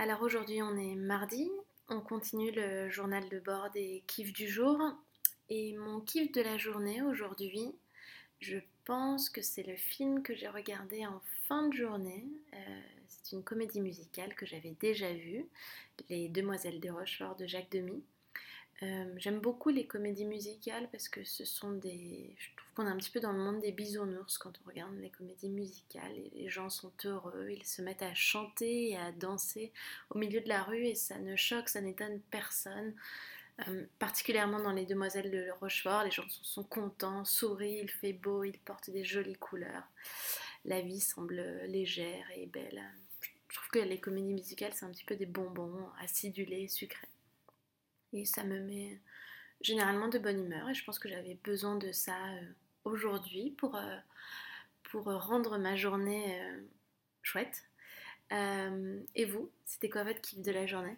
Alors aujourd'hui on est mardi, on continue le journal de bord des kiffs du jour et mon kiff de la journée aujourd'hui, je pense que c'est le film que j'ai regardé en fin de journée. Euh, c'est une comédie musicale que j'avais déjà vue, Les Demoiselles de Rochefort de Jacques Demy. Euh, j'aime beaucoup les comédies musicales parce que ce sont des. Je trouve qu'on est un petit peu dans le monde des bisounours quand on regarde les comédies musicales et les gens sont heureux, ils se mettent à chanter et à danser au milieu de la rue et ça ne choque, ça n'étonne personne. Euh, particulièrement dans les Demoiselles de Rochefort, les gens sont, sont, contents, sourient, il fait beau, ils portent des jolies couleurs. La vie semble légère et belle. Je trouve que les comédies musicales, c'est un petit peu des bonbons acidulés, sucrés. Et ça me met généralement de bonne humeur. Et je pense que j'avais besoin de ça euh, aujourd'hui pour, euh, pour rendre ma journée euh, chouette. et vous, c'était quoi votre kiff de la journée?